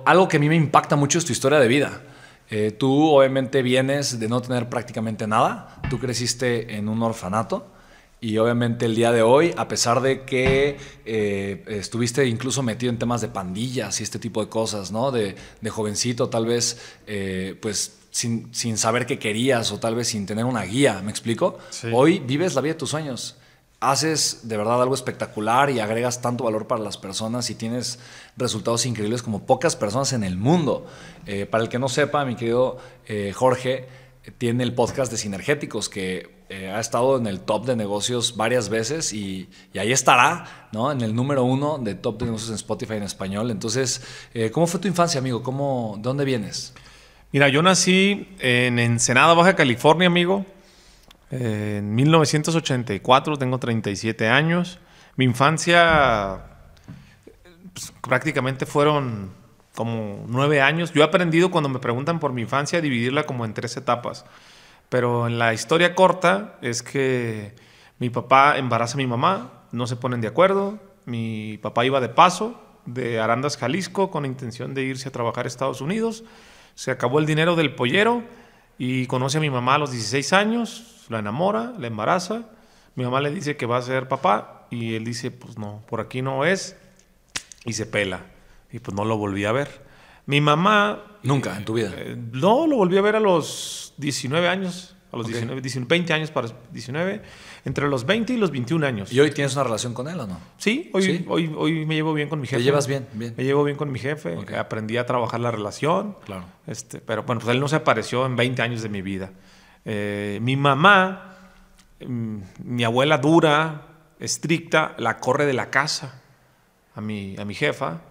Pero algo que a mí me impacta mucho es tu historia de vida. Eh, tú obviamente vienes de no tener prácticamente nada, tú creciste en un orfanato y obviamente el día de hoy, a pesar de que eh, estuviste incluso metido en temas de pandillas y este tipo de cosas, ¿no? De, jovencito, tal vez, eh, pues sin, saber qué querías o tal vez sin tener una guía, ¿me explico? Hoy vives la vida de tus sueños haces de verdad algo espectacular y agregas tanto valor para las personas y tienes resultados increíbles como pocas personas en el mundo. Eh, para el que no sepa, mi querido eh, Jorge tiene el podcast de Sinergéticos que eh, ha estado en el top de negocios varias veces y, ahí estará, ¿no? En el número uno de top de negocios en Spotify en español. Entonces, ¿cómo fue tu infancia, amigo? ¿Cómo, ¿De dónde vienes? Mira, yo nací en Ensenada, Baja California, amigo en 1984, tengo 37 años. Mi infancia pues, prácticamente fueron como nueve años. Yo he aprendido cuando me preguntan por mi infancia dividirla como en tres etapas. Pero en la historia corta es que mi papá embaraza a mi mamá, no se ponen de acuerdo. Mi papá iba de paso de Arandas, Jalisco, con intención de irse a trabajar a Estados Unidos. Se acabó el dinero del pollero y conoce a mi mamá a los 16 años la enamora, la embaraza. Mi mamá le dice que va a ser papá y él dice, pues no, por aquí no es. Y se pela. Y pues no lo volví a ver. Mi mamá... Nunca en tu vida. Eh, no, lo volví a ver a los 19 años. A los 19, 20 años para 19. Entre los 20 y los 21 años. ¿Y hoy tienes una relación con él o no? Sí, hoy, Hoy, hoy me llevo bien con mi jefe. ¿Te llevas bien? bien. Me llevo bien con mi jefe. Aprendí a trabajar la relación. Claro. Este, pero bueno, pues él no se apareció en 20 años de mi vida. Eh, mi mamá, mm, mi abuela dura, estricta, la corre de la casa a mi, a mi jefa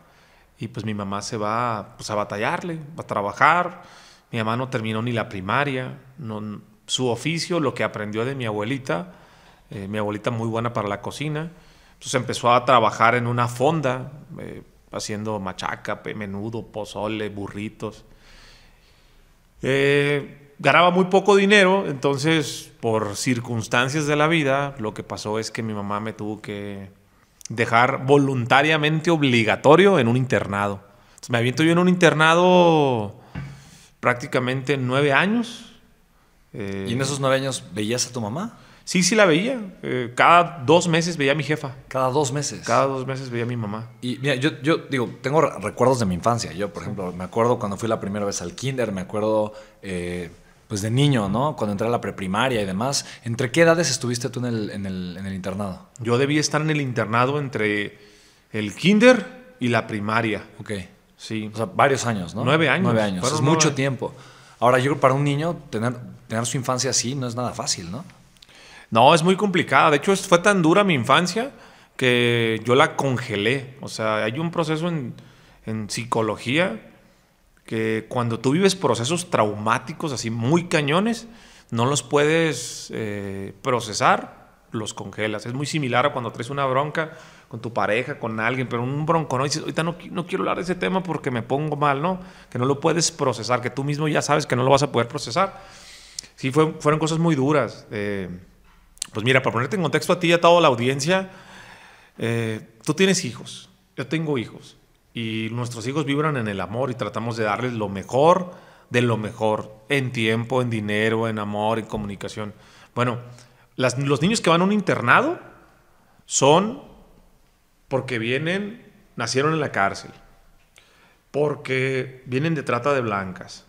y pues mi mamá se va pues, a batallarle, a trabajar. Mi mamá no terminó ni la primaria, no, su oficio, lo que aprendió de mi abuelita, eh, mi abuelita muy buena para la cocina, entonces empezó a trabajar en una fonda, eh, haciendo machaca, menudo, pozole, burritos. Eh, ganaba muy poco dinero, entonces por circunstancias de la vida, lo que pasó es que mi mamá me tuvo que dejar voluntariamente obligatorio en un internado. me aviento yo en un internado prácticamente nueve años. ¿Y en esos nueve años veías a tu mamá? Sí, sí la veía. Eh, cada dos meses veía a mi jefa. Cada dos meses. Cada dos meses veía a mi mamá. Y mira, yo, yo digo, tengo recuerdos de mi infancia. Yo, por ejemplo, me acuerdo cuando fui la primera vez al kinder, me acuerdo eh, pues de niño, ¿no? Cuando entré a la preprimaria y demás. ¿Entre qué edades estuviste tú en el, en el, internado? Yo debía estar en el internado entre el kinder y la primaria. Ok. Sí. O sea, varios años, ¿no? Nueve años. Nueve años. es mucho tiempo. Ahora, yo creo para un niño tener, tener su infancia así no es nada fácil, ¿no? No, es muy complicada. De hecho, fue tan dura mi infancia que yo la congelé. O sea, hay un proceso en, en psicología que cuando tú vives procesos traumáticos así muy cañones, no los puedes eh, procesar, los congelas. Es muy similar a cuando traes una bronca con tu pareja, con alguien, pero un bronco, ¿no? dices, ahorita no, no, quiero hablar de ese tema porque me pongo mal, ¿no? Que no lo puedes procesar, que tú mismo ya sabes que no lo vas a poder procesar. Sí, fue, fueron cosas muy duras. Eh, pues mira, para ponerte en contexto a ti y a toda la audiencia, eh, tú tienes hijos, yo tengo hijos y nuestros hijos vibran en el amor y tratamos de darles lo mejor de lo mejor, en tiempo, en dinero, en amor, en comunicación. Bueno, los niños que van a un internado son porque vienen, nacieron en la cárcel, porque vienen de trata de blancas,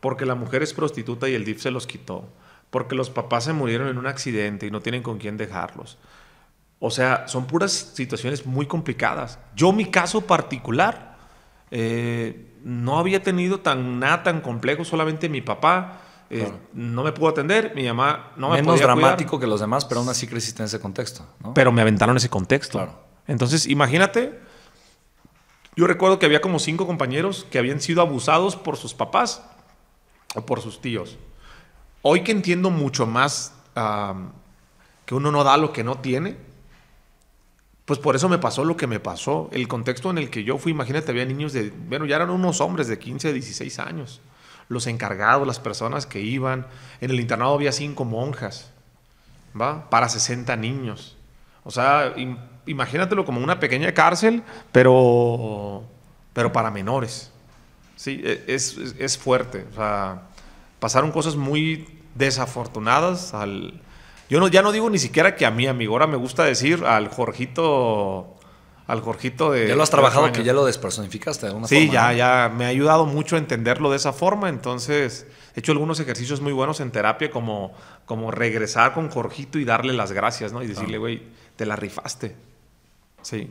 porque la mujer es prostituta y el DIF se los quitó, porque los papás se murieron en un accidente y no tienen con quién dejarlos, o sea, son puras situaciones muy complicadas. Yo, mi caso particular, eh, no había tenido tan, nada tan complejo, solamente mi papá eh, no me pudo atender, mi mamá no me Menos dramático que los demás, pero aún así creciste en ese contexto. Pero me aventaron ese contexto. Claro. Entonces, imagínate, yo recuerdo que había como cinco compañeros que habían sido abusados por sus papás o por sus tíos. Hoy que entiendo mucho más que uno no da lo que no tiene, pues por eso me pasó lo que me pasó. El contexto en el que yo fui, imagínate, había niños de, bueno, ya eran unos hombres de 15, 16 años. Los encargados, las personas que iban. En el internado había cinco monjas, ¿va? Para 60 niños. O sea, imagínatelo como una pequeña cárcel, pero, pero para menores. Sí, e, es, es, fuerte. O sea, pasaron cosas muy desafortunadas al... Yo no, ya no digo ni siquiera que a mí, amigo. Ahora me gusta decir al Jorgito al Jorgito de... Ya lo has trabajado, que ya lo despersonificaste de alguna sí, forma. Sí, ya, ya me ha ayudado mucho a entenderlo de esa forma, entonces he hecho algunos ejercicios muy buenos en terapia como, como regresar con Jorgito y darle las gracias, ¿no? Y decirle, güey, te la rifaste. Sí.